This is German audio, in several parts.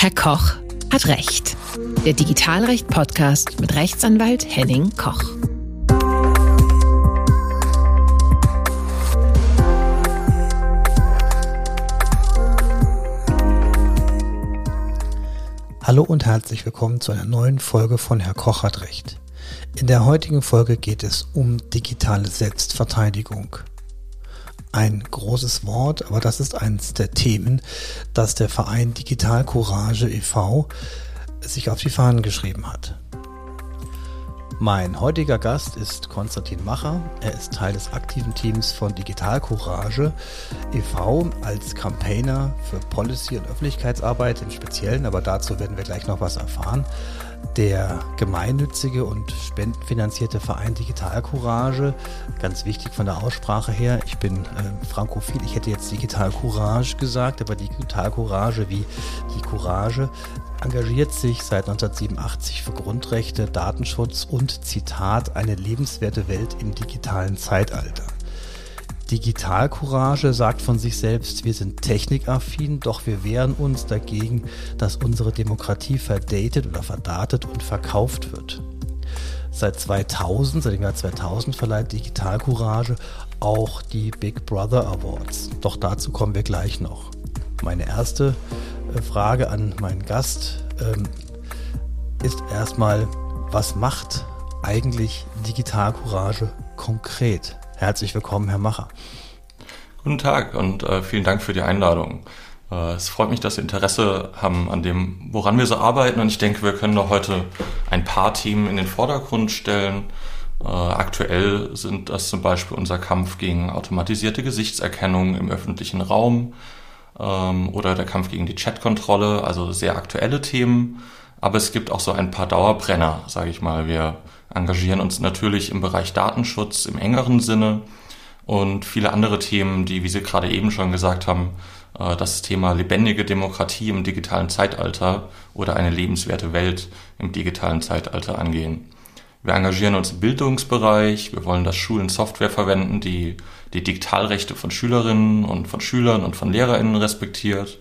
Herr Koch hat Recht. Der Digitalrecht-Podcast mit Rechtsanwalt Henning Koch. Hallo und herzlich willkommen zu einer neuen Folge von Herr Koch hat Recht. In der heutigen Folge geht es um digitale Selbstverteidigung. Ein großes Wort, aber das ist eines der Themen, das der Verein Digital Courage e.V. sich auf die Fahnen geschrieben hat. Mein heutiger Gast ist Konstantin Macher. Er ist Teil des aktiven Teams von Digital Courage e.V. als Campaigner für Policy- und Öffentlichkeitsarbeit im Speziellen, aber dazu werden wir gleich noch was erfahren der gemeinnützige und spendenfinanzierte Verein Digital Courage. Ganz wichtig von der Aussprache her. Ich bin äh, frankophil. Ich hätte jetzt Digital Courage gesagt, aber Digital Courage wie die Courage engagiert sich seit 1987 für Grundrechte, Datenschutz und Zitat eine lebenswerte Welt im digitalen Zeitalter. Digitalcourage sagt von sich selbst, wir sind technikaffin, doch wir wehren uns dagegen, dass unsere Demokratie verdatet oder verdatet und verkauft wird. Seit 2000, seit dem Jahr 2000 verleiht Digitalcourage auch die Big Brother Awards. Doch dazu kommen wir gleich noch. Meine erste äh, Frage an meinen Gast ähm, ist erstmal, was macht eigentlich Digitalcourage konkret? Herzlich willkommen, Herr Macher. Guten Tag und äh, vielen Dank für die Einladung. Äh, es freut mich, dass Sie Interesse haben an dem, woran wir so arbeiten und ich denke, wir können doch heute ein paar Themen in den Vordergrund stellen. Äh, aktuell sind das zum Beispiel unser Kampf gegen automatisierte Gesichtserkennung im öffentlichen Raum ähm, oder der Kampf gegen die Chatkontrolle, also sehr aktuelle Themen. Aber es gibt auch so ein paar Dauerbrenner, sage ich mal. Wir engagieren uns natürlich im Bereich Datenschutz im engeren Sinne und viele andere Themen, die, wie Sie gerade eben schon gesagt haben, äh, das Thema lebendige Demokratie im digitalen Zeitalter oder eine lebenswerte Welt im digitalen Zeitalter angehen. Wir engagieren uns im Bildungsbereich. Wir wollen, dass Schulen Software verwenden, die die Digitalrechte von Schülerinnen und von Schülern und von Lehrerinnen respektiert.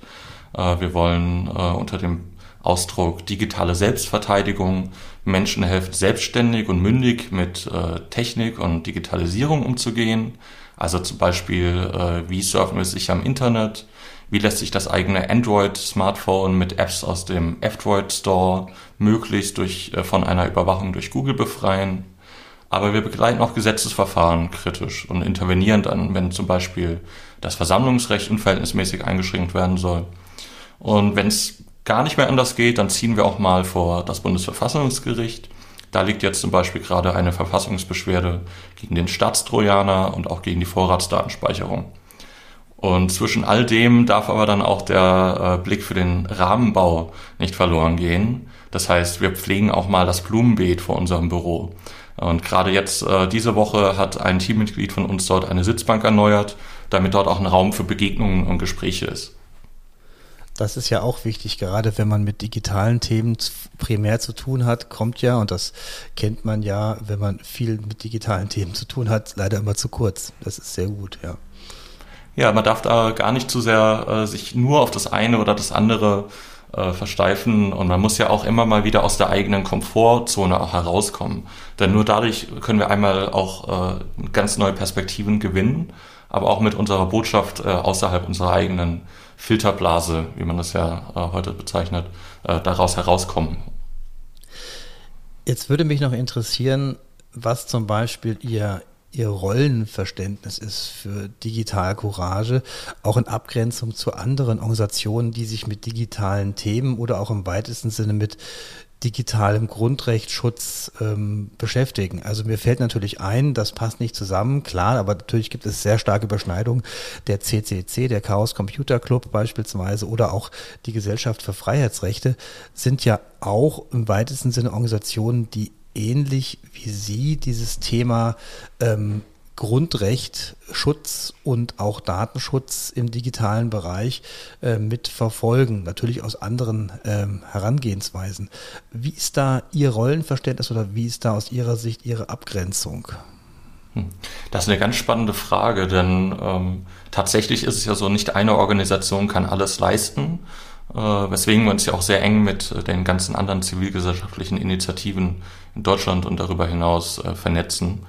Äh, wir wollen äh, unter dem Ausdruck digitale Selbstverteidigung Menschen helfen, selbstständig und mündig mit äh, Technik und Digitalisierung umzugehen. Also zum Beispiel, äh, wie surfen wir sicher im Internet? Wie lässt sich das eigene Android-Smartphone mit Apps aus dem F-Droid Store möglichst durch, äh, von einer Überwachung durch Google befreien? Aber wir begleiten auch Gesetzesverfahren kritisch und intervenieren dann, wenn zum Beispiel das Versammlungsrecht unverhältnismäßig eingeschränkt werden soll. Und wenn es gar nicht mehr anders geht, dann ziehen wir auch mal vor das Bundesverfassungsgericht. Da liegt jetzt zum Beispiel gerade eine Verfassungsbeschwerde gegen den Staatstrojaner und auch gegen die Vorratsdatenspeicherung. Und zwischen all dem darf aber dann auch der äh, Blick für den Rahmenbau nicht verloren gehen. Das heißt, wir pflegen auch mal das Blumenbeet vor unserem Büro. Und gerade jetzt, äh, diese Woche, hat ein Teammitglied von uns dort eine Sitzbank erneuert, damit dort auch ein Raum für Begegnungen und Gespräche ist. Das ist ja auch wichtig, gerade wenn man mit digitalen Themen primär zu tun hat, kommt ja, und das kennt man ja, wenn man viel mit digitalen Themen zu tun hat, leider immer zu kurz. Das ist sehr gut, ja. Ja, man darf da gar nicht zu sehr äh, sich nur auf das eine oder das andere äh, versteifen und man muss ja auch immer mal wieder aus der eigenen Komfortzone auch herauskommen. Denn nur dadurch können wir einmal auch äh, ganz neue Perspektiven gewinnen, aber auch mit unserer Botschaft äh, außerhalb unserer eigenen Filterblase, wie man das ja äh, heute bezeichnet, äh, daraus herauskommen. Jetzt würde mich noch interessieren, was zum Beispiel Ihr, Ihr Rollenverständnis ist für Digital Courage, auch in Abgrenzung zu anderen Organisationen, die sich mit digitalen Themen oder auch im weitesten Sinne mit digitalem Grundrechtsschutz ähm, beschäftigen. Also mir fällt natürlich ein, das passt nicht zusammen, klar, aber natürlich gibt es sehr starke Überschneidungen. Der CCC, der Chaos Computer Club beispielsweise oder auch die Gesellschaft für Freiheitsrechte sind ja auch im weitesten Sinne Organisationen, die ähnlich wie Sie dieses Thema ähm, Grundrecht, Schutz und auch Datenschutz im digitalen Bereich äh, mit verfolgen, natürlich aus anderen ähm, Herangehensweisen. Wie ist da Ihr Rollenverständnis oder wie ist da aus Ihrer Sicht Ihre Abgrenzung? Hm. Das ist eine ganz spannende Frage, denn ähm, tatsächlich ist es ja so, nicht eine Organisation kann alles leisten. äh, weswegen wir uns ja auch sehr eng mit äh, den ganzen anderen zivilgesellschaftlichen Initiativen in Deutschland und darüber hinaus äh, vernetzen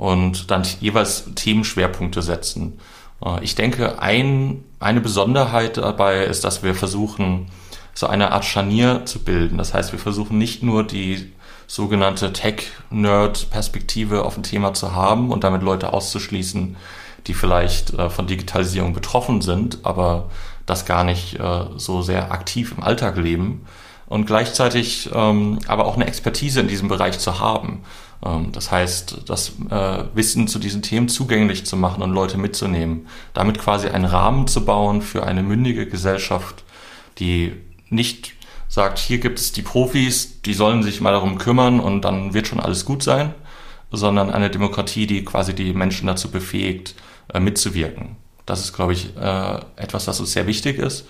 und dann jeweils Themenschwerpunkte setzen. Äh, ich denke, ein, eine Besonderheit dabei ist, dass wir versuchen, so eine Art Scharnier zu bilden. Das heißt, wir versuchen nicht nur die sogenannte Tech-Nerd-Perspektive auf ein Thema zu haben und damit Leute auszuschließen, die vielleicht äh, von Digitalisierung betroffen sind, aber das gar nicht äh, so sehr aktiv im Alltag leben und gleichzeitig ähm, aber auch eine Expertise in diesem Bereich zu haben. Ähm, das heißt, das äh, Wissen zu diesen Themen zugänglich zu machen und Leute mitzunehmen, damit quasi einen Rahmen zu bauen für eine mündige Gesellschaft, die nicht sagt, hier gibt es die Profis, die sollen sich mal darum kümmern und dann wird schon alles gut sein, sondern eine Demokratie, die quasi die Menschen dazu befähigt, äh, mitzuwirken. Das ist, glaube ich, äh, etwas, das uns sehr wichtig ist.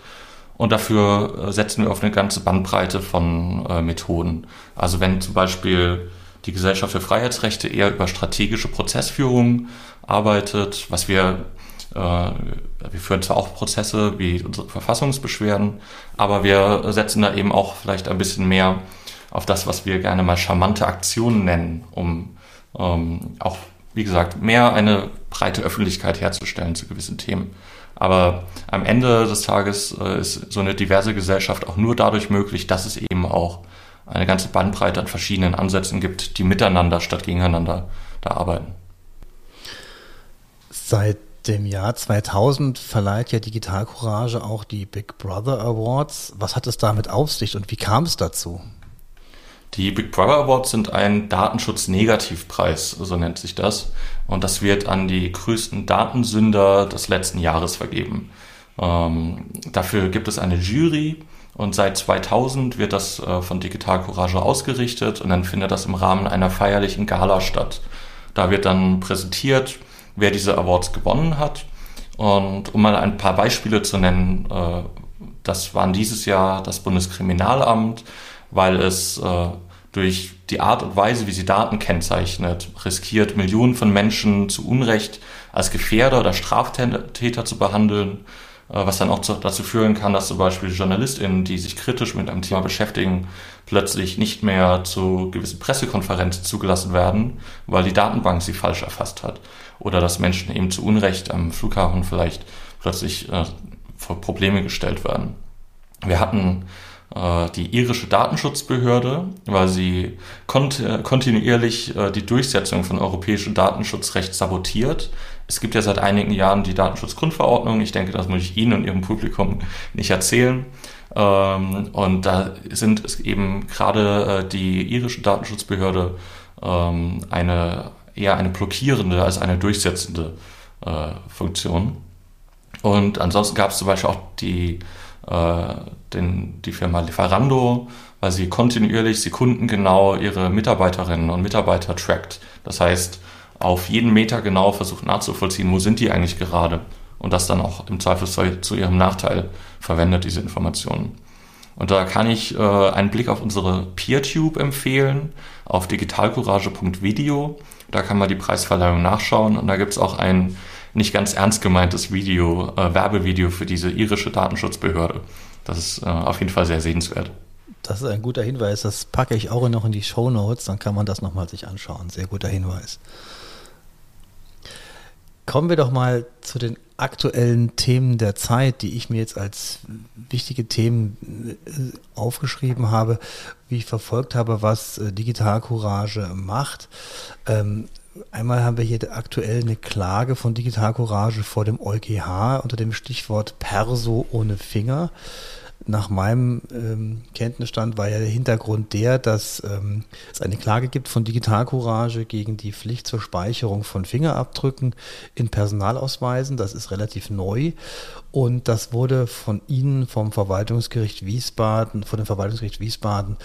Und dafür äh, setzen wir auf eine ganze Bandbreite von äh, Methoden. Also wenn zum Beispiel die Gesellschaft für Freiheitsrechte eher über strategische Prozessführung arbeitet, was wir äh, wir führen zwar auch Prozesse wie unsere Verfassungsbeschwerden, aber wir setzen da eben auch vielleicht ein bisschen mehr auf das, was wir gerne mal charmante Aktionen nennen, um ähm, auch, wie gesagt, mehr eine breite Öffentlichkeit herzustellen zu gewissen Themen. Aber am Ende des Tages äh, ist so eine diverse Gesellschaft auch nur dadurch möglich, dass es eben auch eine ganze Bandbreite an verschiedenen Ansätzen gibt, die miteinander statt gegeneinander da arbeiten. Seit dem Jahr 2000 verleiht ja Digital Courage auch die Big Brother Awards. Was hat es damit auf sich und wie kam es dazu? Die Big Brother Awards sind ein Datenschutz-Negativpreis, so nennt sich das. Und das wird an die größten Datensünder des letzten Jahres vergeben. Ähm, dafür gibt es eine Jury und seit 2000 wird das äh, von Digital Courage ausgerichtet und dann findet das im Rahmen einer feierlichen Gala statt. Da wird dann präsentiert, wer diese Awards gewonnen hat. Und um mal ein paar Beispiele zu nennen, äh, das waren dieses Jahr das Bundeskriminalamt, weil es äh, durch die Art und Weise, wie sie Daten kennzeichnet, riskiert, Millionen von Menschen zu Unrecht als Gefährder oder Straftäter zu behandeln, äh, was dann auch dazu führen kann, dass zum Beispiel JournalistInnen, die sich kritisch mit einem Thema beschäftigen, plötzlich nicht mehr zu gewissen Pressekonferenzen zugelassen werden, weil die Datenbank sie falsch erfasst hat. Oder dass Menschen eben zu Unrecht am Flughafen vielleicht plötzlich äh, vor Probleme gestellt werden. Wir hatten die irische Datenschutzbehörde, weil sie kont kontinuierlich äh, die Durchsetzung von europäischem Datenschutzrecht sabotiert. Es gibt ja seit einigen Jahren die Datenschutzgrundverordnung. Ich denke, das muss ich Ihnen und Ihrem Publikum nicht erzählen. Ähm, und da sind es eben gerade äh, die irische Datenschutzbehörde ähm, eine eher eine blockierende als eine durchsetzende Funktion. Und ansonsten gab es zum Beispiel auch die äh, den, die Firma Lieferando, weil sie kontinuierlich sekundengenau ihre Mitarbeiterinnen und Mitarbeiter trackt. Das heißt, auf jeden Meter genau versucht nachzuvollziehen, wo sind die eigentlich gerade und das dann auch im Zweifelsfall zu ihrem Nachteil verwendet, diese Informationen. Und da kann ich äh, einen Blick auf unsere PeerTube empfehlen, auf digitalcourage.video. Da kann man die Preisverleihung nachschauen und da gibt es auch ein nicht ganz ernst gemeintes Video, äh, Werbevideo für diese irische Datenschutzbehörde. Das ist äh, auf jeden Fall sehr sehenswert. Das ist ein guter Hinweis. Das packe ich auch noch in die Show Notes. Dann kann man das nochmal sich anschauen. Sehr guter Hinweis. Kommen wir doch mal zu den aktuellen Themen der Zeit, die ich mir jetzt als wichtige Themen äh, aufgeschrieben habe, wie ich verfolgt habe, was äh, Digital Courage macht. Einmal haben wir hier aktuell eine Klage von Digital Courage vor dem EuGH unter dem Stichwort Perso ohne Finger nach meinem ähm, Kenntnisstand war ja der Hintergrund der, dass ähm, es eine Klage gibt von Digital Courage gegen die Pflicht zur Speicherung von Fingerabdrücken in Personalausweisen. Das ist relativ neu und das wurde von Ihnen vom Verwaltungsgericht Wiesbaden, von dem Verwaltungsgericht Wiesbaden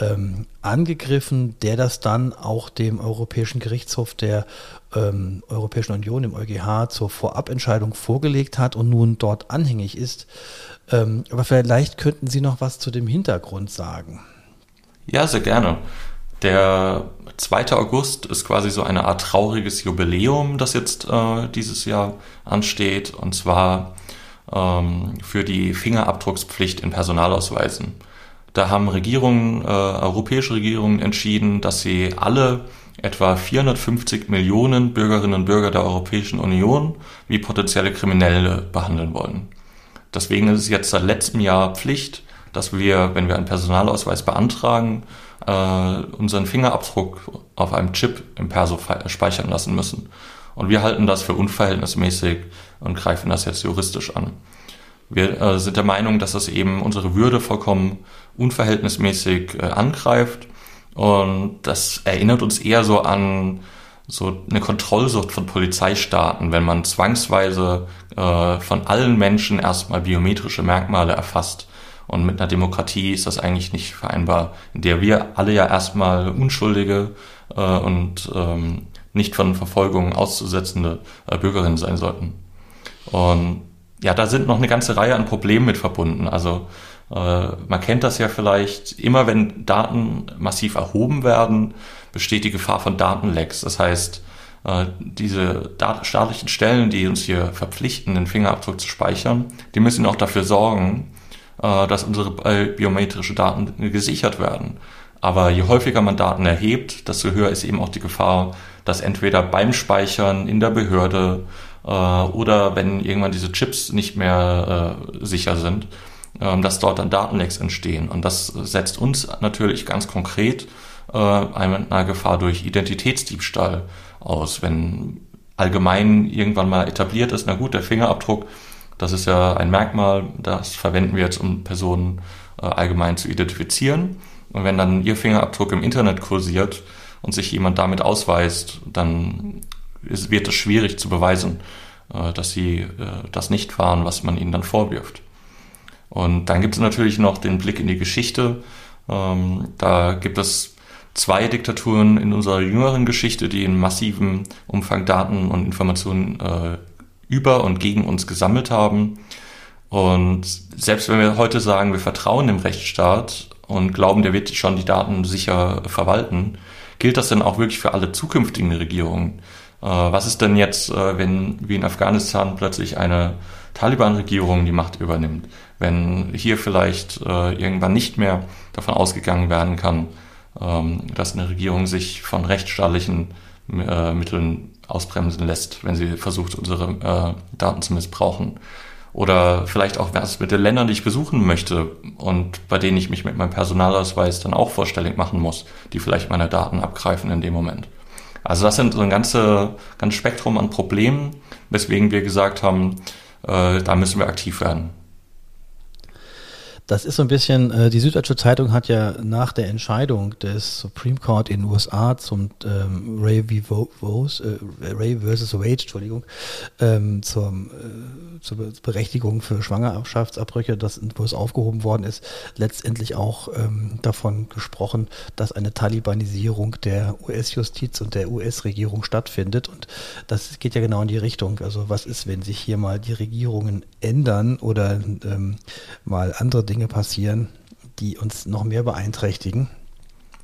ähm, angegriffen, der das dann auch dem Europäischen Gerichtshof der ähm, Europäischen Union, dem EuGH, zur Vorabentscheidung vorgelegt hat und nun dort anhängig ist. Ähm, aber vielleicht könnten Sie noch was zu dem Hintergrund sagen. Ja, sehr gerne. Der 2. August ist quasi so eine Art trauriges Jubiläum, das jetzt äh, dieses Jahr ansteht. Und zwar ähm, für die Fingerabdruckspflicht in Personalausweisen. Da haben Regierungen, äh, europäische Regierungen entschieden, dass sie alle etwa 450 Millionen Bürgerinnen und Bürger der Europäischen Union wie potenzielle Kriminelle behandeln wollen. Deswegen ist es jetzt seit letztem Jahr Pflicht, dass wir, wenn wir einen Personalausweis beantragen, äh, unseren Fingerabdruck auf einem Chip im Perso speichern lassen müssen. Und wir halten das für unverhältnismäßig und greifen das jetzt juristisch an. Wir äh, sind der Meinung, dass das eben unsere Würde vollkommen unverhältnismäßig äh, angreift. Und das erinnert uns eher so an so eine Kontrollsucht von Polizeistaaten, wenn man zwangsweise äh, von allen Menschen erstmal biometrische Merkmale erfasst. Und mit einer Demokratie ist das eigentlich nicht vereinbar, in der wir alle ja erstmal Unschuldige äh, und ähm, nicht von Verfolgung auszusetzende äh, Bürgerinnen sein sollten. Und ja, da sind noch eine ganze Reihe an Problemen mit verbunden. Also äh, man kennt das ja vielleicht, immer wenn Daten massiv erhoben werden, besteht die Gefahr von Datenlecks. Das heißt, äh, diese staatlichen Stellen, die uns hier verpflichten, den Fingerabdruck zu speichern, die müssen auch dafür sorgen, äh, dass unsere biometrische Daten gesichert werden. Aber je häufiger man Daten erhebt, desto höher ist eben auch die Gefahr, dass entweder beim Speichern in der Behörde äh, oder wenn irgendwann diese Chips nicht mehr äh, sicher sind, äh, dass dort dann Datenlecks entstehen. Und das setzt uns natürlich ganz konkret äh, einer Gefahr durch Identitätsdiebstahl aus. Wenn allgemein irgendwann mal etabliert ist, na gut, der Fingerabdruck das ist ja ein Merkmal, das verwenden wir jetzt, um Personen äh, allgemein zu identifizieren. Und wenn dann Ihr Fingerabdruck im Internet kursiert und sich jemand damit ausweist, dann ist, wird es schwierig zu beweisen, äh, dass Sie äh, das nicht waren, was man Ihnen dann vorwirft. Und dann gibt es natürlich noch den Blick in die Geschichte. Ähm, da gibt es zwei Diktaturen in unserer jüngeren Geschichte, die in massivem Umfang Daten und Informationen äh, über und gegen uns gesammelt haben. Und selbst wenn wir heute sagen, wir vertrauen dem Rechtsstaat und glauben, der wird schon die Daten sicher verwalten, gilt das denn auch wirklich für alle zukünftigen Regierungen? Äh, was ist denn jetzt, äh, wenn wie in Afghanistan plötzlich eine Taliban-Regierung die Macht übernimmt? Wenn hier vielleicht äh, irgendwann nicht mehr davon ausgegangen werden kann, dass eine Regierung sich von rechtsstaatlichen Mitteln ausbremsen lässt, wenn sie versucht, unsere äh, Daten zu missbrauchen. Oder vielleicht auch was mit den Ländern, die ich besuchen möchte und bei denen ich mich mit meinem Personalausweis dann auch vorstellig machen muss, die vielleicht meine Daten abgreifen in dem Moment. Also das sind so ein ganze, ganz Spektrum an Problemen, weswegen wir gesagt haben, äh, da müssen wir aktiv werden. Das ist so ein bisschen, äh, die Süddeutsche Zeitung hat ja nach der Entscheidung des Supreme Court in den USA zum ähm, Ray, v. Vos, äh, Ray versus Wade, Entschuldigung, ähm, zur, äh, zur Berechtigung für Schwangerschaftsabbrüche, das, wo es aufgehoben worden ist, letztendlich auch ähm, davon gesprochen, dass eine Talibanisierung der US-Justiz und der US-Regierung stattfindet. Und das geht ja genau in die Richtung. Also was ist, wenn sich hier mal die Regierungen ändern oder ähm, mal andere Dinge Dinge passieren, die uns noch mehr beeinträchtigen.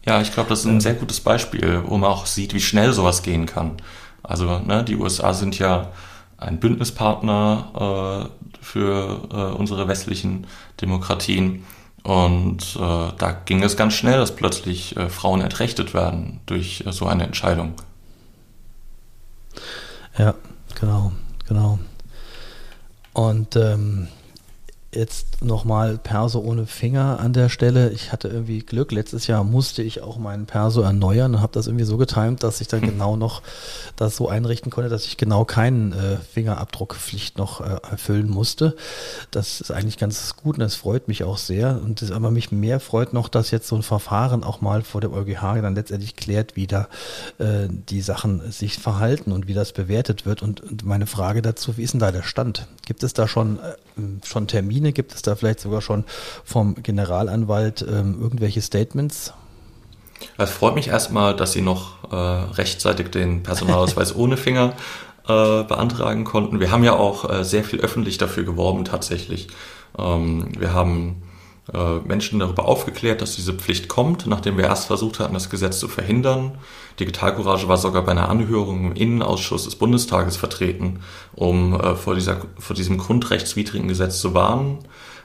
Ja, ich glaube, das ist ein sehr gutes Beispiel, wo man auch sieht, wie schnell sowas gehen kann. Also ne, die USA sind ja ein Bündnispartner äh, für äh, unsere westlichen Demokratien. Und äh, da ging es ganz schnell, dass plötzlich äh, Frauen entrechtet werden durch äh, so eine Entscheidung. Ja, genau, genau. Und ähm, jetzt nochmal Perso ohne Finger an der Stelle. Ich hatte irgendwie Glück. Letztes Jahr musste ich auch meinen Perso erneuern und habe das irgendwie so getimt, dass ich dann hm. genau noch das so einrichten konnte, dass ich genau keinen äh, Fingerabdruckpflicht noch äh, erfüllen musste. Das ist eigentlich ganz gut und das freut mich auch sehr. Und das, aber mich mehr freut noch, dass jetzt so ein Verfahren auch mal vor dem EuGH dann letztendlich klärt, wie da äh, die Sachen sich verhalten und wie das bewertet wird. Und, und meine Frage dazu, wie ist denn da der Stand? Gibt es da schon, äh, schon Termine? Termine? Gibt es da vielleicht sogar schon vom Generalanwalt ähm, irgendwelche Statements? Es freut mich erstmal, dass Sie noch äh, rechtzeitig den Personalausweis ohne Finger äh, beantragen konnten. Wir haben ja auch äh, sehr viel öffentlich dafür geworben tatsächlich. Ähm, wir haben Menschen darüber aufgeklärt, dass diese Pflicht kommt, nachdem wir erst versucht hatten, das Gesetz zu verhindern. Digitalcourage war sogar bei einer Anhörung im Innenausschuss des Bundestages vertreten, um äh, vor, dieser, vor diesem grundrechtswidrigen Gesetz zu warnen.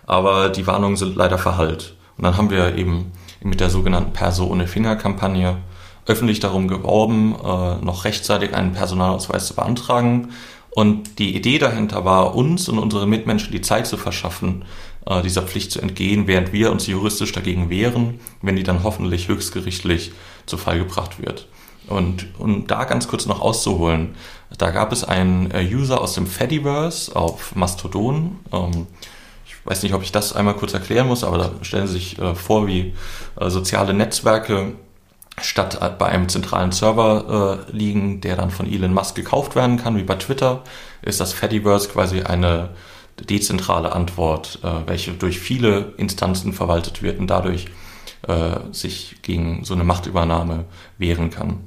Aber die Warnungen sind leider verhallt. Und dann haben wir eben mit der sogenannten Perso ohne Finger-Kampagne öffentlich darum geworben, äh, noch rechtzeitig einen Personalausweis zu beantragen. Und die Idee dahinter war, uns und unsere Mitmenschen die Zeit zu verschaffen, äh, dieser Pflicht zu entgehen, während wir uns juristisch dagegen wehren, wenn die dann hoffentlich höchstgerichtlich zu Fall gebracht wird. Und um da ganz kurz noch auszuholen, da gab es einen äh, User aus dem Fediverse auf Mastodon. Ähm, ich weiß nicht, ob ich das einmal kurz erklären muss, aber da stellen Sie sich äh, vor, wie soziale Netzwerke statt bei einem zentralen Server liegen, der dann von Elon Musk gekauft werden kann, wie bei Twitter, ist das Fediverse quasi eine dezentrale Antwort, äh, welche durch viele Instanzen verwaltet wird und dadurch äh, sich gegen so eine Machtübernahme wehren kann.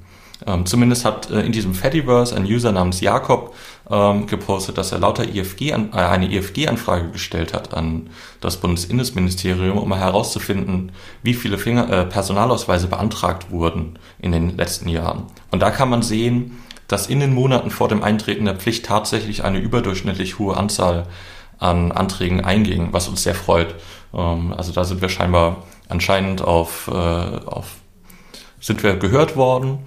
Ähm, zumindest hat äh, in diesem Fediverse ein User namens Jakob ähm, gepostet, dass er lauter IFG an, äh, eine IFG-Anfrage gestellt hat an das Bundesinnenministerium, um herauszufinden, wie viele Finger, äh, Personalausweise beantragt wurden in den letzten Jahren. Und da kann man sehen, dass in den Monaten vor dem Eintreten der Pflicht tatsächlich eine überdurchschnittlich hohe Anzahl an Anträgen einging, was uns sehr freut. Ähm, also da sind wir scheinbar anscheinend auf, äh, auf sind wir gehört worden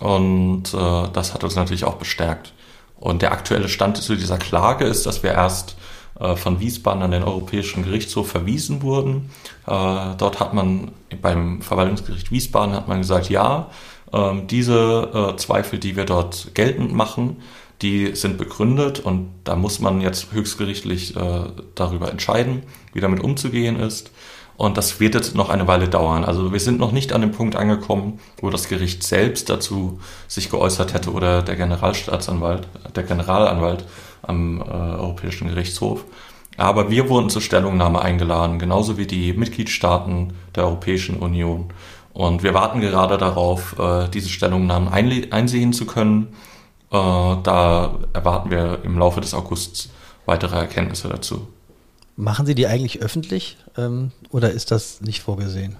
und äh, das hat uns natürlich auch bestärkt. Und der aktuelle Stand zu dieser Klage ist, dass wir erst äh, von Wiesbaden an den Europäischen Gerichtshof verwiesen wurden. Äh, dort hat man beim Verwaltungsgericht Wiesbaden hat man gesagt, ja, ähm, diese äh, Zweifel, die wir dort geltend machen, die sind begründet und da muss man jetzt höchstgerichtlich äh, darüber entscheiden, wie damit umzugehen ist. Und das wird jetzt noch eine Weile dauern. Also wir sind noch nicht an dem Punkt angekommen, wo das Gericht selbst dazu sich geäußert hätte oder der Generalstaatsanwalt, der Generalanwalt am äh, Europäischen Gerichtshof. Aber wir wurden zur Stellungnahme eingeladen, genauso wie die Mitgliedstaaten der Europäischen Union. Und wir warten gerade darauf, äh, diese Stellungnahmen einsehen zu können. Äh, da erwarten wir im Laufe des Augusts weitere Erkenntnisse dazu. Machen Sie die eigentlich öffentlich ähm, oder ist das nicht vorgesehen?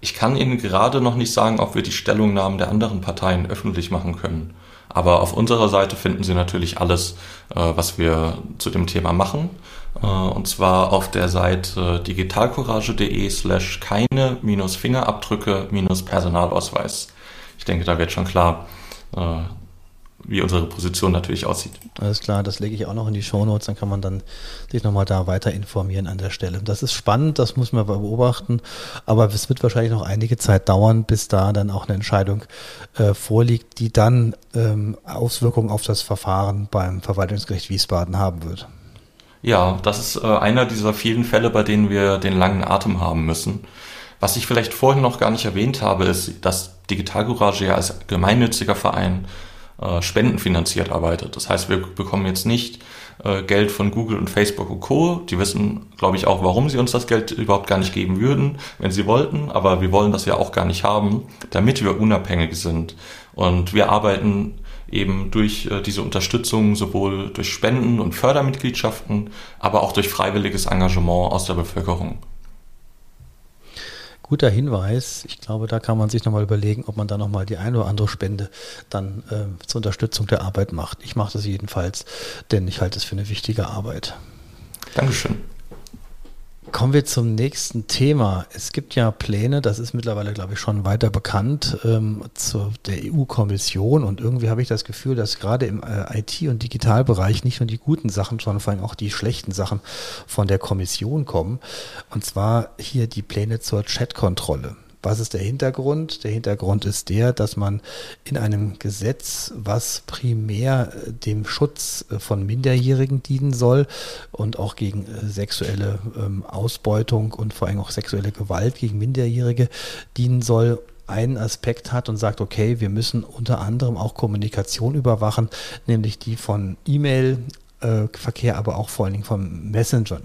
Ich kann Ihnen gerade noch nicht sagen, ob wir die Stellungnahmen der anderen Parteien öffentlich machen können. Aber auf unserer Seite finden Sie natürlich alles, äh, was wir zu dem Thema machen. Äh, und zwar auf der Seite digitalcourage.de slash keine minus Fingerabdrücke minus Personalausweis. Ich denke, da wird schon klar, wie unsere Position natürlich aussieht. Alles klar, das lege ich auch noch in die Shownotes, dann kann man dann sich nochmal da weiter informieren an der Stelle. Das ist spannend, das muss man beobachten, aber es wird wahrscheinlich noch einige Zeit dauern, bis da dann auch eine Entscheidung äh, vorliegt, die dann ähm, Auswirkungen auf das Verfahren beim Verwaltungsgericht Wiesbaden haben wird. Ja, das ist äh, einer dieser vielen Fälle, bei denen wir den langen Atem haben müssen. Was ich vielleicht vorhin noch gar nicht erwähnt habe, ist, dass Digital Courage ja als gemeinnütziger Verein äh, spendenfinanziert arbeitet. Das heißt, wir bekommen jetzt nicht äh, Geld von Google und Facebook und Co. Die wissen, glaube ich, auch, warum sie uns das Geld überhaupt gar nicht geben würden, wenn sie wollten. Aber wir wollen das ja auch gar nicht haben, damit wir unabhängig sind. Und wir arbeiten eben durch äh, diese Unterstützung sowohl durch Spenden und Fördermitgliedschaften, aber auch durch freiwilliges Engagement aus der Bevölkerung guter Hinweis. Ich glaube, da kann man sich nochmal überlegen, ob man da nochmal die eine oder andere Spende dann äh, zur Unterstützung der Arbeit macht. Ich mache das jedenfalls, denn ich halte es für eine wichtige Arbeit. Dankeschön. Kommen wir zum nächsten Thema. Es gibt ja Pläne, das ist mittlerweile, glaube ich, schon weiter bekannt, ähm, zu der EU-Kommission. Und irgendwie habe ich das Gefühl, dass gerade im äh, IT- und Digitalbereich nicht nur die guten Sachen, sondern vor allem auch die schlechten Sachen von der Kommission kommen. Und zwar hier die Pläne zur Chatkontrolle. Was ist der Hintergrund? Der Hintergrund ist der, dass man in einem Gesetz, was primär äh, dem Schutz äh, von Minderjährigen dienen soll und auch gegen äh, sexuelle ähm, Ausbeutung und vor allem auch sexuelle Gewalt gegen Minderjährige dienen soll, einen Aspekt hat und sagt, okay, wir müssen unter anderem auch Kommunikation überwachen, nämlich die von E-Mail-Verkehr, aber auch vor allen Dingen von Messengern.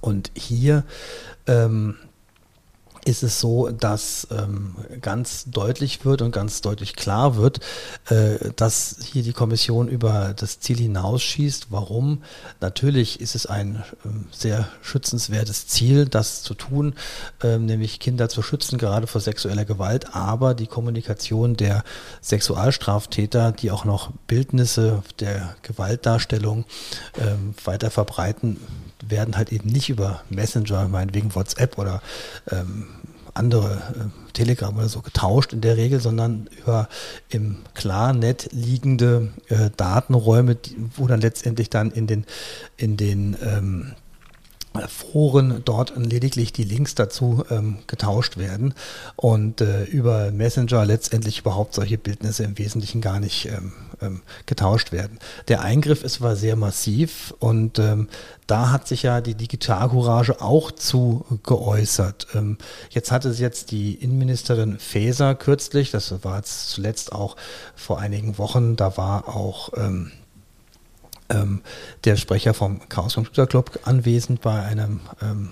Und hier ähm, ist es so, dass ähm, ganz deutlich wird und ganz deutlich klar wird, äh, dass hier die Kommission über das Ziel hinausschießt. Warum? Natürlich ist es ein ähm, sehr schützenswertes Ziel, das zu tun, ähm, nämlich Kinder zu schützen, gerade vor sexueller Gewalt, aber die Kommunikation der Sexualstraftäter, die auch noch Bildnisse der Gewaltdarstellung ähm, weiter verbreiten, werden halt eben nicht über Messenger, meinetwegen WhatsApp oder ähm, andere äh, Telegram oder so getauscht in der Regel, sondern über im Klarnet liegende äh, Datenräume, die, wo dann letztendlich dann in den in den ähm, Foren dort lediglich die Links dazu ähm, getauscht werden und äh, über Messenger letztendlich überhaupt solche Bildnisse im Wesentlichen gar nicht ähm, ähm, getauscht werden. Der Eingriff ist war sehr massiv und ähm, da hat sich ja die Digitalcourage auch zu geäußert. Ähm, jetzt hatte es jetzt die Innenministerin Faeser kürzlich, das war jetzt zuletzt auch vor einigen Wochen, da war auch ähm, der Sprecher vom Chaos Computer Club anwesend bei einem ähm,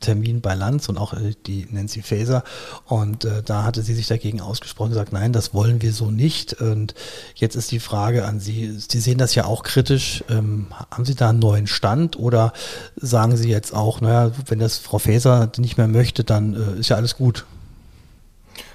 Termin bei Lanz und auch äh, die Nancy Faeser. Und äh, da hatte sie sich dagegen ausgesprochen, gesagt, nein, das wollen wir so nicht. Und jetzt ist die Frage an Sie, Sie sehen das ja auch kritisch. Ähm, haben Sie da einen neuen Stand oder sagen Sie jetzt auch, naja, wenn das Frau Faeser nicht mehr möchte, dann äh, ist ja alles gut?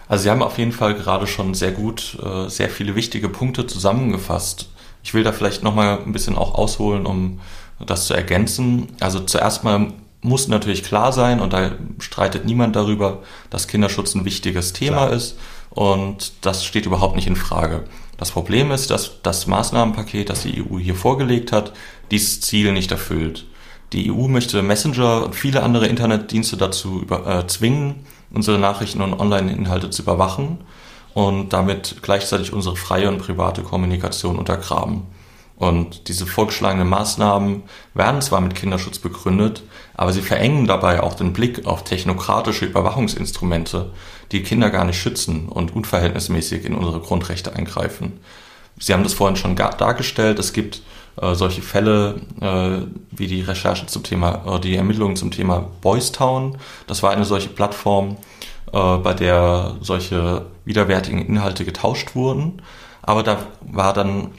Also Sie haben auf jeden Fall gerade schon sehr gut, äh, sehr viele wichtige Punkte zusammengefasst. Ich will da vielleicht nochmal ein bisschen auch ausholen, um das zu ergänzen. Also zuerst mal muss natürlich klar sein, und da streitet niemand darüber, dass Kinderschutz ein wichtiges Thema klar. ist. Und das steht überhaupt nicht in Frage. Das Problem ist, dass das Maßnahmenpaket, das die EU hier vorgelegt hat, dieses Ziel nicht erfüllt. Die EU möchte Messenger und viele andere Internetdienste dazu über, äh, zwingen, unsere Nachrichten und Online-Inhalte zu überwachen und damit gleichzeitig unsere freie und private Kommunikation untergraben. Und diese vorgeschlagenen Maßnahmen werden zwar mit Kinderschutz begründet, aber sie verengen dabei auch den Blick auf technokratische Überwachungsinstrumente, die Kinder gar nicht schützen und unverhältnismäßig in unsere Grundrechte eingreifen. Sie haben das vorhin schon dargestellt, es gibt äh, solche Fälle äh, wie die Recherche zum Thema, äh, die Ermittlungen zum Thema Boys Town. Das war eine solche Plattform, äh, bei der solche widerwärtigen Inhalte getauscht wurden. Aber da war dann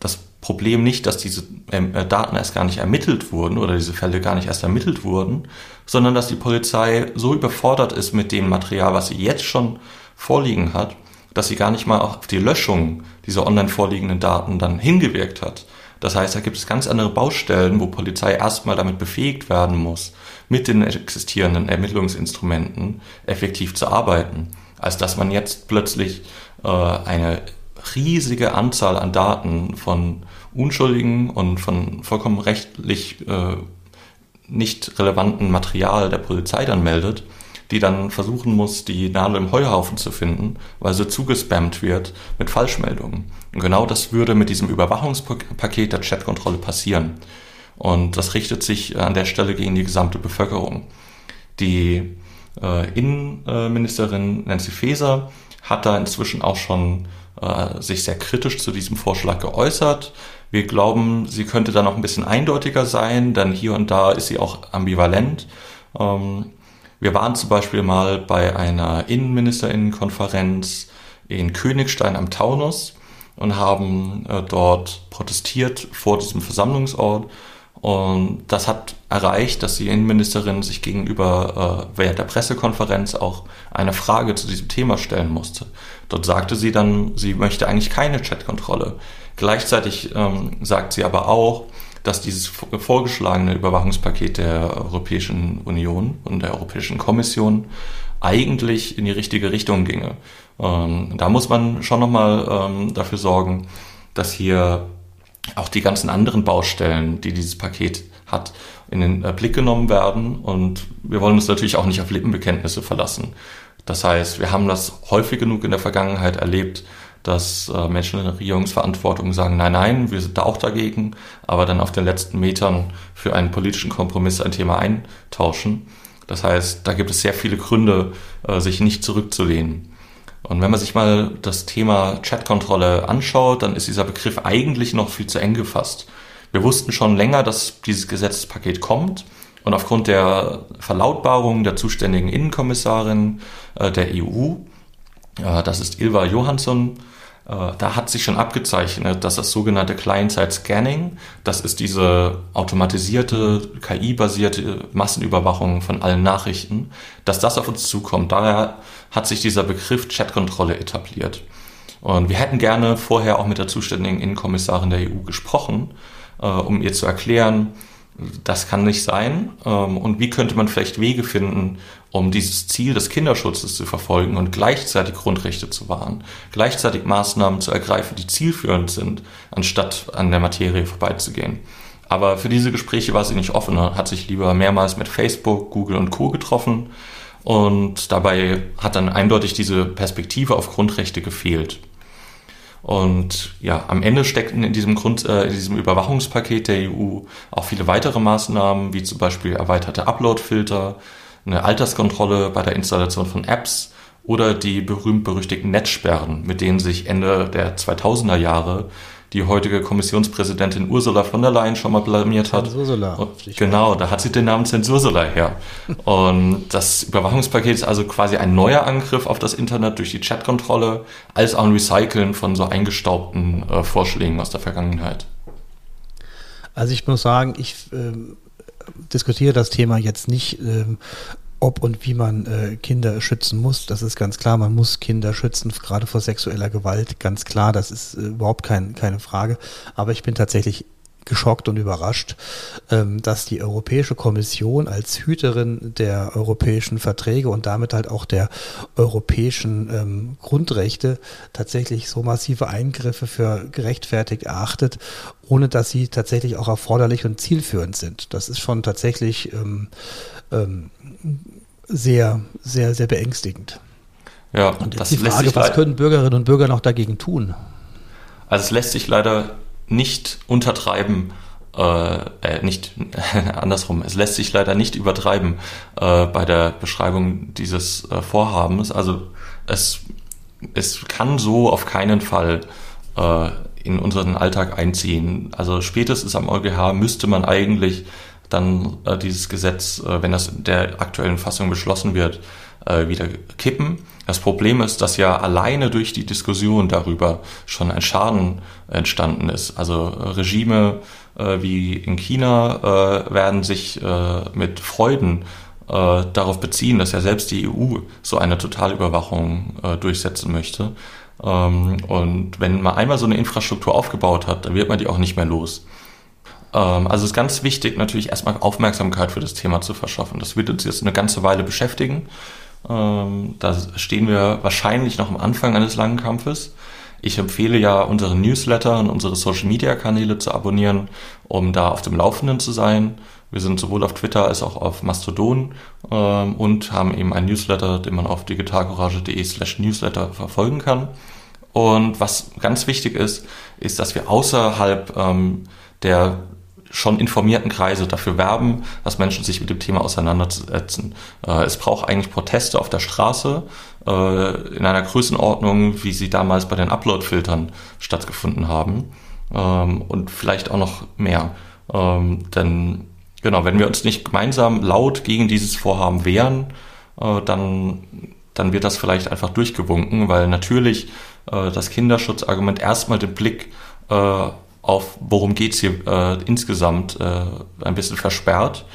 das Problem nicht, dass diese ähm, äh, Daten erst gar nicht ermittelt wurden oder diese Fälle gar nicht erst ermittelt wurden, sondern dass die Polizei so überfordert ist mit dem Material, was sie jetzt schon vorliegen hat, dass sie gar nicht mal auf die Löschung dieser online vorliegenden Daten dann hingewirkt hat. Das heißt, da gibt es ganz andere Baustellen, wo Polizei erstmal damit befähigt werden muss, mit den existierenden Ermittlungsinstrumenten effektiv zu arbeiten, als dass man jetzt plötzlich äh, eine riesige Anzahl an Daten von unschuldigen und von vollkommen rechtlich äh, nicht relevanten Material der Polizei dann meldet, die dann versuchen muss, die Nadel im Heuhaufen zu finden, weil sie zugespammt wird mit Falschmeldungen. Und genau das würde mit diesem Überwachungspaket der Chatkontrolle passieren. Und das richtet sich an der Stelle gegen die gesamte Bevölkerung. Die äh, Innenministerin Nancy Faeser hat da inzwischen auch schon äh, sich sehr kritisch zu diesem Vorschlag geäußert. Wir glauben, sie könnte da noch ein bisschen eindeutiger sein, denn hier und da ist sie auch ambivalent. Ähm, wir waren zum Beispiel mal bei einer Innenministerinnenkonferenz in Königstein am Taunus und haben äh, dort protestiert vor diesem Versammlungsort. Und das hat erreicht, dass die Innenministerin sich gegenüber äh, während der Pressekonferenz auch eine Frage zu diesem Thema stellen musste. Dort sagte sie dann, sie möchte eigentlich keine Chatkontrolle. Gleichzeitig ähm, sagt sie aber auch, dass dieses vorgeschlagene Überwachungspaket der Europäischen Union und der Europäischen Kommission eigentlich in die richtige Richtung ginge. Ähm, da muss man schon nochmal ähm, dafür sorgen, dass hier auch die ganzen anderen Baustellen, die dieses Paket hat, in den äh, Blick genommen werden. Und wir wollen uns natürlich auch nicht auf Lippenbekenntnisse verlassen. Das heißt, wir haben das häufig genug in der Vergangenheit erlebt, dass äh, Menschen in der Regierungsverantwortung sagen, nein, nein, wir sind da auch dagegen, aber dann auf den letzten Metern für einen politischen Kompromiss ein Thema eintauschen. Das heißt, da gibt es sehr viele Gründe, äh, sich nicht zurückzulehnen. Und wenn man sich mal das Thema Chatkontrolle anschaut, dann ist dieser Begriff eigentlich noch viel zu eng gefasst. Wir wussten schon länger, dass dieses Gesetzespaket kommt Und aufgrund der Verlautbarung der zuständigen Innenkommissarin äh, der EU, äh, das ist Ilva Johansson, da hat sich schon abgezeichnet, dass das sogenannte Client-Side-Scanning, das ist diese automatisierte, KI-basierte Massenüberwachung von allen Nachrichten, dass das auf uns zukommt. Daher hat sich dieser Begriff Chatkontrolle etabliert. Und wir hätten gerne vorher auch mit der zuständigen Innenkommissarin der EU gesprochen, äh, um ihr zu erklären, das kann nicht sein. Ähm, und wie könnte man vielleicht Wege finden, um dieses Ziel des Kinderschutzes zu verfolgen und gleichzeitig Grundrechte zu wahren, gleichzeitig Maßnahmen zu ergreifen, die zielführend sind, anstatt an der Materie vorbeizugehen. Aber für diese Gespräche war sie nicht offen, hat sich lieber mehrmals mit Facebook, Google und Co getroffen und dabei hat dann eindeutig diese Perspektive auf Grundrechte gefehlt. Und ja, am Ende steckten in diesem Grund, äh, in diesem Überwachungspaket der EU auch viele weitere Maßnahmen, wie zum Beispiel erweiterte Uploadfilter, eine Alterskontrolle bei der Installation von Apps oder die berühmt-berüchtigten Netzsperren, mit denen sich Ende der 2000er Jahre die heutige Kommissionspräsidentin Ursula von der Leyen schon mal blamiert hat. Zensursula. Genau, da hat sie den Namen Zensursula her. Und das Überwachungspaket ist also quasi ein neuer Angriff auf das Internet durch die Chatkontrolle, als auch ein Recyceln von so eingestaubten äh, Vorschlägen aus der Vergangenheit. Also ich muss sagen, ich äh, diskutiere das Thema jetzt nicht ähm, ob und wie man äh, Kinder schützen muss. Das ist ganz klar. Man muss Kinder schützen, gerade vor sexueller Gewalt. Ganz klar, das ist äh, überhaupt kein, keine Frage. Aber ich bin tatsächlich geschockt und überrascht, ähm, dass die Europäische Kommission als Hüterin der europäischen Verträge und damit halt auch der europäischen ähm, Grundrechte tatsächlich so massive Eingriffe für gerechtfertigt erachtet, ohne dass sie tatsächlich auch erforderlich und zielführend sind. Das ist schon tatsächlich ähm, sehr, sehr, sehr beängstigend. Ja, und jetzt das die Frage, was können Bürgerinnen und Bürger noch dagegen tun? Also es lässt sich leider nicht untertreiben, äh, äh, nicht andersrum, es lässt sich leider nicht übertreiben äh, bei der Beschreibung dieses äh, Vorhabens. Also es, es kann so auf keinen Fall äh, in unseren Alltag einziehen. Also spätestens am EuGH müsste man eigentlich dann äh, dieses Gesetz, äh, wenn das in der aktuellen Fassung beschlossen wird, äh, wieder kippen. Das Problem ist, dass ja alleine durch die Diskussion darüber schon ein Schaden entstanden ist. Also Regime äh, wie in China äh, werden sich äh, mit Freuden äh, darauf beziehen, dass ja selbst die EU so eine Totalüberwachung äh, durchsetzen möchte. Ähm, und wenn man einmal so eine Infrastruktur aufgebaut hat, dann wird man die auch nicht mehr los. Ähm, also es ist ganz wichtig, natürlich erstmal Aufmerksamkeit für das Thema zu verschaffen. Das wird uns jetzt eine ganze Weile beschäftigen. Ähm, da stehen wir wahrscheinlich noch am Anfang eines langen Kampfes. Ich empfehle ja, unsere Newsletter und unsere Social-Media-Kanäle zu abonnieren, um da auf dem Laufenden zu sein. Wir sind sowohl auf Twitter als auch auf Mastodon ähm, und haben eben einen Newsletter, den man auf digitalcourage.de slash newsletter verfolgen kann. Und was ganz wichtig ist, ist, dass wir außerhalb ähm, der schon informierten Kreise dafür werben, dass Menschen sich mit dem Thema auseinandersetzen. Äh, es braucht eigentlich Proteste auf der Straße äh, in einer Größenordnung, wie sie damals bei den Upload-Filtern stattgefunden haben ähm, und vielleicht auch noch mehr. Ähm, denn genau, wenn wir uns nicht gemeinsam laut gegen dieses Vorhaben wehren, äh, dann, dann wird das vielleicht einfach durchgewunken, weil natürlich das Kinderschutzargument erstmal den Blick auf worum geht's hier äh, insgesamt äh, ein bisschen versperrt.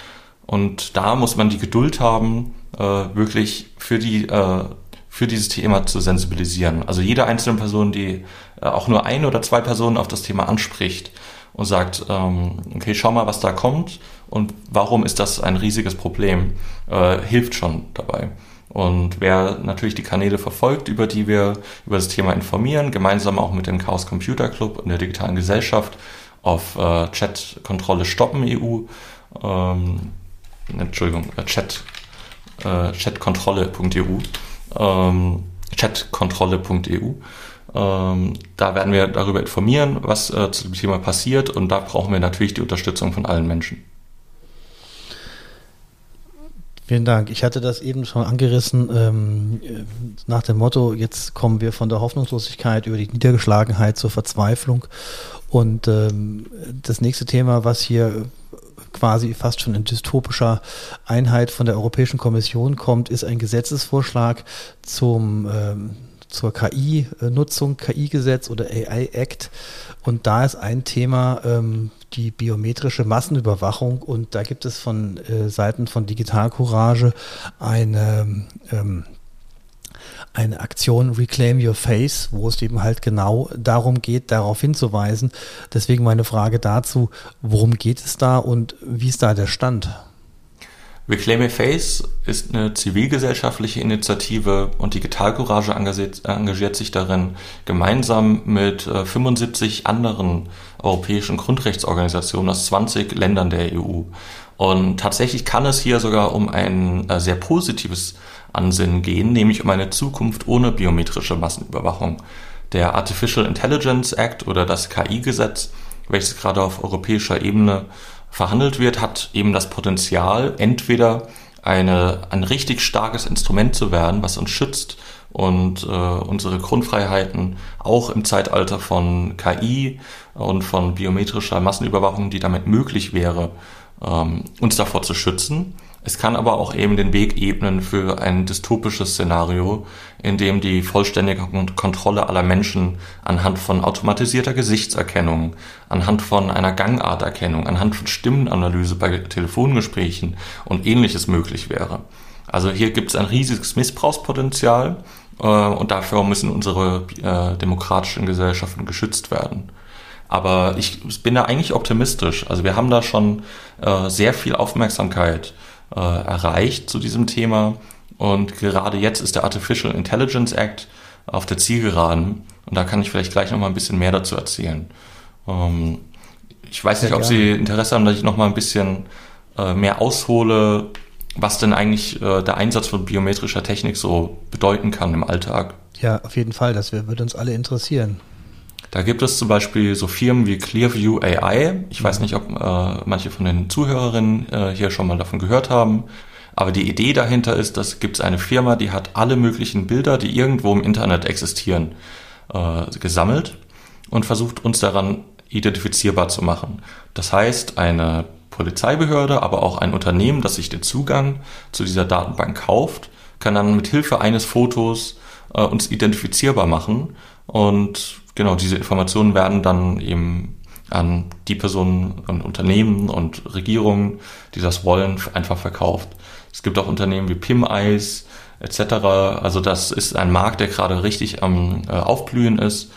Und da muss man die Geduld haben, äh, wirklich für die äh, für dieses Thema zu sensibilisieren. Also jede einzelne Person, die äh, auch nur ein oder zwei Personen auf das Thema anspricht und sagt, ähm, okay, schau mal, was da kommt und warum ist das ein riesiges Problem, äh, hilft schon dabei. Und wer natürlich die Kanäle verfolgt, über die wir über das Thema informieren, gemeinsam auch mit dem Chaos Computer Club und der digitalen Gesellschaft auf äh, Chatkontrolle stoppen EU, ähm, Entschuldigung, äh, Chat, äh, chatkontrolle.eu, ähm, chatkontrolle.eu. Ähm, da werden wir darüber informieren, was äh, zu dem Thema passiert und da brauchen wir natürlich die Unterstützung von allen Menschen. Vielen Dank. Ich hatte das eben schon angerissen ähm, nach dem Motto, jetzt kommen wir von der Hoffnungslosigkeit über die Niedergeschlagenheit zur Verzweiflung. Und ähm, das nächste Thema, was hier quasi fast schon in dystopischer Einheit von der Europäischen Kommission kommt, ist ein Gesetzesvorschlag zum ähm, zur KI-Nutzung, KI-Gesetz oder AI-Act. Und da ist ein Thema ähm, die biometrische Massenüberwachung. Und da gibt es von äh, Seiten von Digital Courage eine ähm, eine Aktion Reclaim Your Face, wo es eben halt genau darum geht, darauf hinzuweisen. Deswegen meine Frage dazu, worum geht es da und wie ist da der Stand? Reclaim Your Face ist eine zivilgesellschaftliche Initiative und Digital Courage engagiert, engagiert sich darin, gemeinsam mit 75 äh, anderen europäischen Grundrechtsorganisationen aus 20 Ländern der EU. Und tatsächlich kann es hier sogar um ein äh, sehr positives Ansinnen gehen, nämlich um eine Zukunft ohne biometrische Massenüberwachung. Der Artificial Intelligence Act oder das KI-Gesetz, welches gerade auf europäischer Ebene verhandelt wird, hat eben das Potenzial, entweder eine, ein richtig starkes Instrument zu werden, was uns schützt und äh, unsere Grundfreiheiten auch im Zeitalter von KI und von biometrischer Massenüberwachung, die damit möglich wäre, ähm, uns davor zu schützen. Es kann aber auch eben den Weg ebnen für ein dystopisches Szenario, in dem die vollständige Kontrolle aller Menschen anhand von automatisierter Gesichtserkennung, anhand von einer Gangarterkennung, anhand von Stimmenanalyse bei Telefongesprächen und ähnliches möglich wäre. Also hier gibt es ein riesiges Missbrauchspotenzial äh, und dafür müssen unsere äh, demokratischen Gesellschaften geschützt werden. Aber ich bin da eigentlich optimistisch. Also wir haben da schon äh, sehr viel Aufmerksamkeit äh, erreicht zu diesem Thema. Und gerade jetzt ist der Artificial Intelligence Act auf der Zielgeraden. Und da kann ich vielleicht gleich noch mal ein bisschen mehr dazu erzählen. Ähm, ich weiß nicht, ob Sie Interesse haben, dass ich noch mal ein bisschen äh, mehr aushole, was denn eigentlich äh, der Einsatz von biometrischer Technik so bedeuten kann im Alltag. Ja, auf jeden Fall. Das würde uns alle interessieren. Da gibt es zum Beispiel so Firmen wie Clearview AI. Ich weiß nicht, ob äh, manche von den Zuhörerinnen äh, hier schon mal davon gehört haben. Aber die Idee dahinter ist, dass gibt es eine Firma, die hat alle möglichen Bilder, die irgendwo im Internet existieren, äh, gesammelt und versucht uns daran identifizierbar zu machen. Das heißt, eine Polizeibehörde, aber auch ein Unternehmen, das sich den Zugang zu dieser Datenbank kauft, kann dann mit Hilfe eines Fotos äh, uns identifizierbar machen und genau, diese Informationen werden dann eben an die Personen und Unternehmen und Regierungen, die das wollen, einfach verkauft. Es gibt auch Unternehmen wie PimEyes etc. Also das ist ein Markt, der gerade richtig am äh, Aufblühen ist,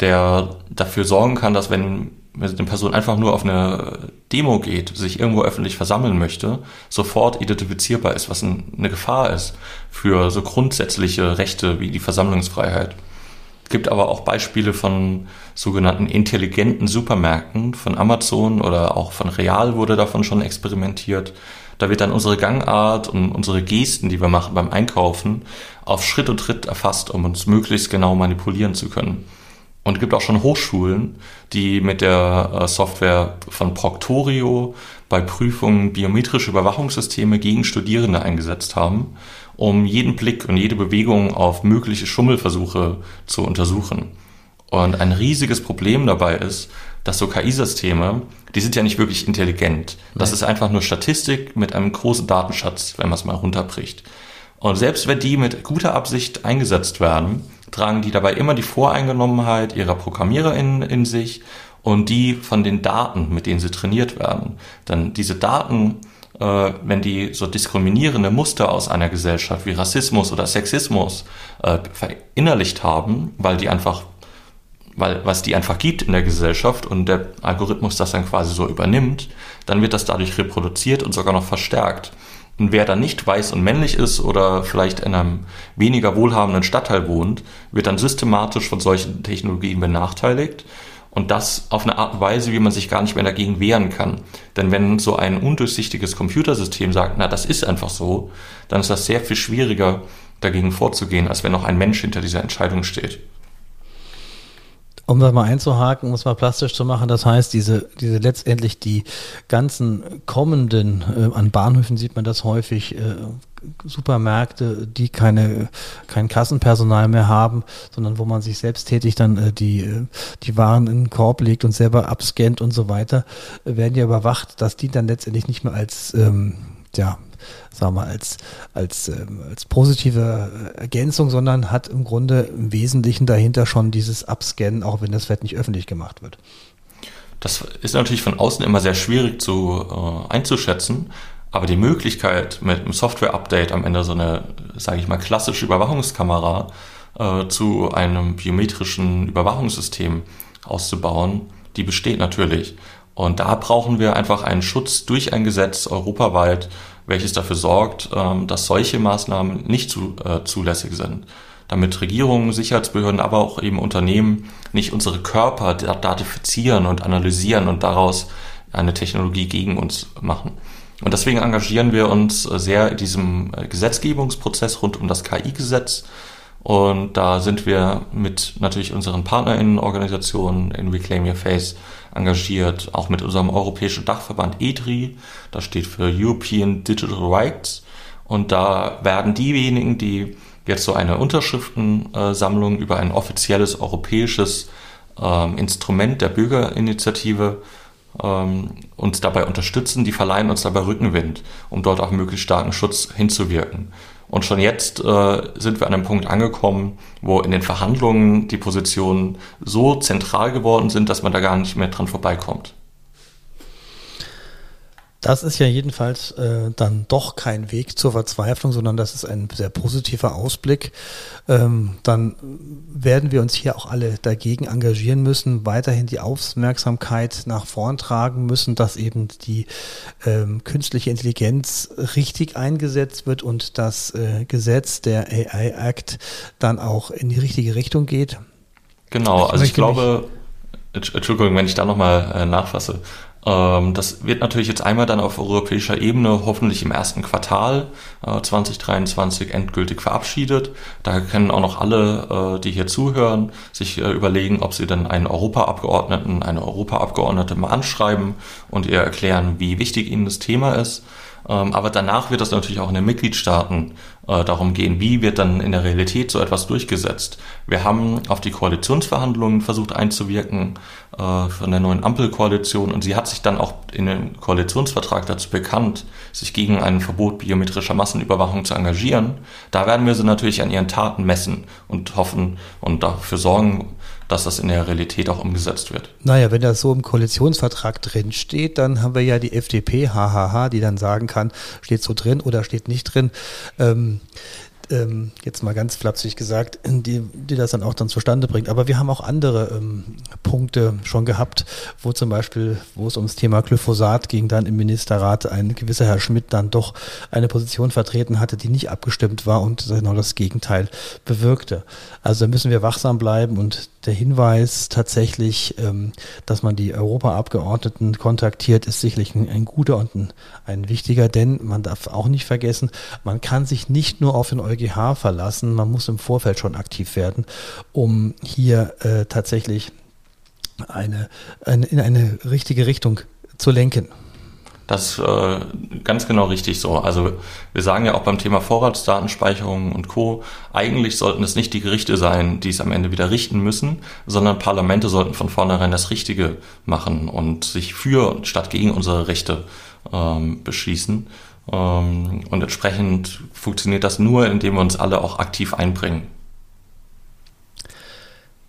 der dafür sorgen kann, dass wenn eine Person einfach nur auf eine Demo geht, sich irgendwo öffentlich versammeln möchte, sofort identifizierbar ist, was eine Gefahr ist für so grundsätzliche Rechte wie die Versammlungsfreiheit gibt aber auch Beispiele von sogenannten intelligenten Supermärkten von Amazon oder auch von Real wurde davon schon experimentiert. Da wird dann unsere Gangart und unsere Gesten, die wir machen beim Einkaufen, auf Schritt und Tritt erfasst, um uns möglichst genau manipulieren zu können. Und es gibt auch schon Hochschulen, die mit der äh, Software von Proctorio bei Prüfungen biometrische Überwachungssysteme gegen Studierende eingesetzt haben um jeden Blick und jede Bewegung auf mögliche Schummelversuche zu untersuchen. Und ein riesiges Problem dabei ist, dass so KI-Systeme, die sind ja nicht wirklich intelligent. Das ist einfach nur Statistik mit einem großen Datenschatz, wenn man es mal runterbricht. Und selbst wenn die mit guter Absicht eingesetzt werden, tragen die dabei immer die Voreingenommenheit ihrer ProgrammiererInnen in sich und die von den Daten, mit denen sie trainiert werden. Denn diese Daten äh, wenn die so diskriminierende Muster aus einer Gesellschaft wie Rassismus oder Sexismus äh, verinnerlicht haben, weil die einfach, weil was die einfach gibt in der Gesellschaft und der Algorithmus das dann quasi so übernimmt, dann wird das dadurch reproduziert und sogar noch verstärkt. Und wer dann nicht weiß und männlich ist oder vielleicht in einem weniger wohlhabenden Stadtteil wohnt, wird dann systematisch von solchen Technologien benachteiligt und das auf eine Art und Weise, wie man sich gar nicht mehr dagegen wehren kann. Denn wenn so ein undurchsichtiges Computersystem sagt, na, das ist einfach so, dann ist das sehr viel schwieriger, dagegen vorzugehen, als wenn noch ein Mensch hinter dieser Entscheidung steht. Um das mal einzuhaken, um es mal plastisch zu machen, das heißt, diese, diese letztendlich die ganzen kommenden, äh, an Bahnhöfen sieht man das häufig, äh, Supermärkte, die keine, kein Kassenpersonal mehr haben, sondern wo man sich selbsttätig dann äh, die, äh, die Waren in den Korb legt und selber abscannt und so weiter, äh, werden ja überwacht. Das dient dann letztendlich nicht mehr als, ähm, ja, sagen wir als, als, ähm, als positive Ergänzung, sondern hat im Grunde im Wesentlichen dahinter schon dieses Abscannen, auch wenn das vielleicht nicht öffentlich gemacht wird. Das ist natürlich von außen immer sehr schwierig zu äh, einzuschätzen, aber die Möglichkeit, mit einem Software-Update am Ende so eine, sage ich mal, klassische Überwachungskamera äh, zu einem biometrischen Überwachungssystem auszubauen, die besteht natürlich. Und da brauchen wir einfach einen Schutz durch ein Gesetz europaweit, welches dafür sorgt, ähm, dass solche Maßnahmen nicht äh, zulässig sind. Damit Regierungen, Sicherheitsbehörden, aber auch eben Unternehmen nicht unsere Körper datifizieren und analysieren und daraus eine Technologie gegen uns machen. Und deswegen engagieren wir uns sehr in diesem äh, Gesetzgebungsprozess rund um das KI-Gesetz. Und da sind wir mit natürlich unseren PartnerInnenorganisationen in Reclaim Your Face engagiert, auch mit unserem europäischen Dachverband EDRI, das steht für European Digital Rights. Und da werden diejenigen, die jetzt so eine Unterschriftensammlung über ein offizielles europäisches ähm, Instrument der Bürgerinitiative ähm, uns dabei unterstützen, die verleihen uns dabei Rückenwind, um dort auch möglichst starken Schutz hinzuwirken. Und schon jetzt äh, sind wir an einem Punkt angekommen, wo in den Verhandlungen die Positionen so zentral geworden sind, dass man da gar nicht mehr dran vorbeikommt. Das ist ja jedenfalls äh, dann doch kein Weg zur Verzweiflung, sondern das ist ein sehr positiver Ausblick. Ähm, dann werden wir uns hier auch alle dagegen engagieren müssen, weiterhin die Aufmerksamkeit nach vorn tragen müssen, dass eben die ähm, künstliche Intelligenz richtig eingesetzt wird und das äh, Gesetz der AI Act dann auch in die richtige Richtung geht. Genau, ich also ich glaube, Entschuldigung, wenn ich da nochmal äh, nachfasse. Ähm, das wird natürlich jetzt einmal dann auf europäischer Ebene hoffentlich im ersten Quartal 2023 äh, endgültig verabschiedet. Da können auch noch alle, äh, die hier zuhören, sich äh, überlegen, ob sie dann einen Europaabgeordneten, eine Europaabgeordnete mal anschreiben und ihr erklären, wie wichtig ihnen das Thema ist. Ähm, aber danach wird das natürlich auch in den Mitgliedstaaten äh, darum gehen, wie wird dann in der Realität so etwas durchgesetzt. Wir haben auf die Koalitionsverhandlungen versucht einzuwirken äh, von der neuen Ampelkoalition und sie hat sich dann auch in dem Koalitionsvertrag dazu bekannt, sich gegen ein Verbot biometrischer Massenüberwachung zu engagieren. Da werden wir sie natürlich an ihren Taten messen und hoffen und dafür sorgen, dass das in der Realität auch umgesetzt wird. Naja, wenn das so im Koalitionsvertrag drin steht, dann haben wir ja die FDP, hahaha, die dann sagen kann, steht so drin oder steht nicht drin. Ähm, ähm, jetzt mal ganz flapsig gesagt, die, die das dann auch dann zustande bringt. Aber wir haben auch andere ähm, Punkte schon gehabt, wo zum Beispiel, wo es ums Thema Glyphosat ging, dann im Ministerrat ein gewisser Herr Schmidt dann doch eine Position vertreten hatte, die nicht abgestimmt war und genau das Gegenteil bewirkte. Also da müssen wir wachsam bleiben und der Hinweis tatsächlich, ähm, dass man die Europaabgeordneten kontaktiert, ist sicherlich ein, ein guter und ein, ein, wichtiger, denn man darf auch nicht vergessen, man kann sich nicht nur auf den EuGH verlassen, man muss im Vorfeld schon aktiv werden, um hier äh, tatsächlich eine, eine, in eine richtige Richtung zu lenken. Das ist äh, ganz genau richtig so. Also wir sagen ja auch beim Thema Vorratsdatenspeicherung und Co. Eigentlich sollten es nicht die Gerichte sein, die es am Ende wieder richten müssen, sondern Parlamente sollten von vornherein das Richtige machen und sich für statt gegen unsere Rechte ähm, beschließen. Ähm, und entsprechend funktioniert das nur, indem wir uns alle auch aktiv einbringen.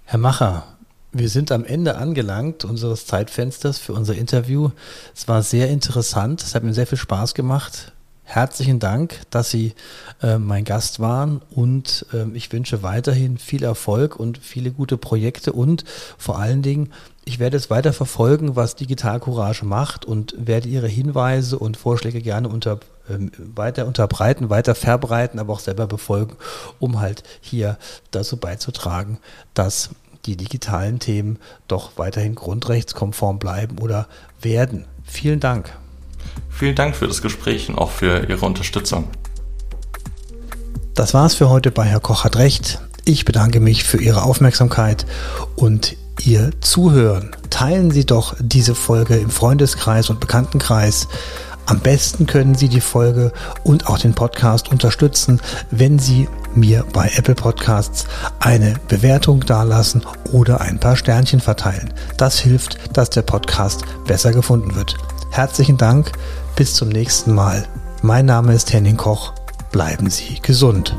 Herr Macher, wir sind am Ende angelangt unseres Zeitfensters für unser Interview. Es war sehr interessant. Es hat mir sehr viel Spaß gemacht. Herzlichen Dank, dass Sie äh, mein Gast waren und äh, ich wünsche weiterhin viel Erfolg und viele gute Projekte und vor allen Dingen, ich werde es weiter verfolgen, was Digital Courage macht und werde Ihre Hinweise und Vorschläge gerne unter, äh, weiter unterbreiten, weiter verbreiten, aber auch selber befolgen, um halt hier dazu beizutragen, dass die digitalen Themen doch weiterhin grundrechtskonform bleiben oder werden. Vielen Dank. Vielen Dank für das Gespräch und auch für Ihre Unterstützung. Das war's für heute bei Herr Koch hat Recht. Ich bedanke mich für Ihre Aufmerksamkeit und Ihr Zuhören. Teilen Sie doch diese Folge im Freundeskreis und Bekanntenkreis. Am besten können Sie die Folge und auch den Podcast unterstützen, wenn Sie mir bei Apple Podcasts eine Bewertung dalassen oder ein paar Sternchen verteilen. Das hilft, dass der Podcast besser gefunden wird. Herzlichen Dank, bis zum nächsten Mal. Mein Name ist Henning Koch. Bleiben Sie gesund.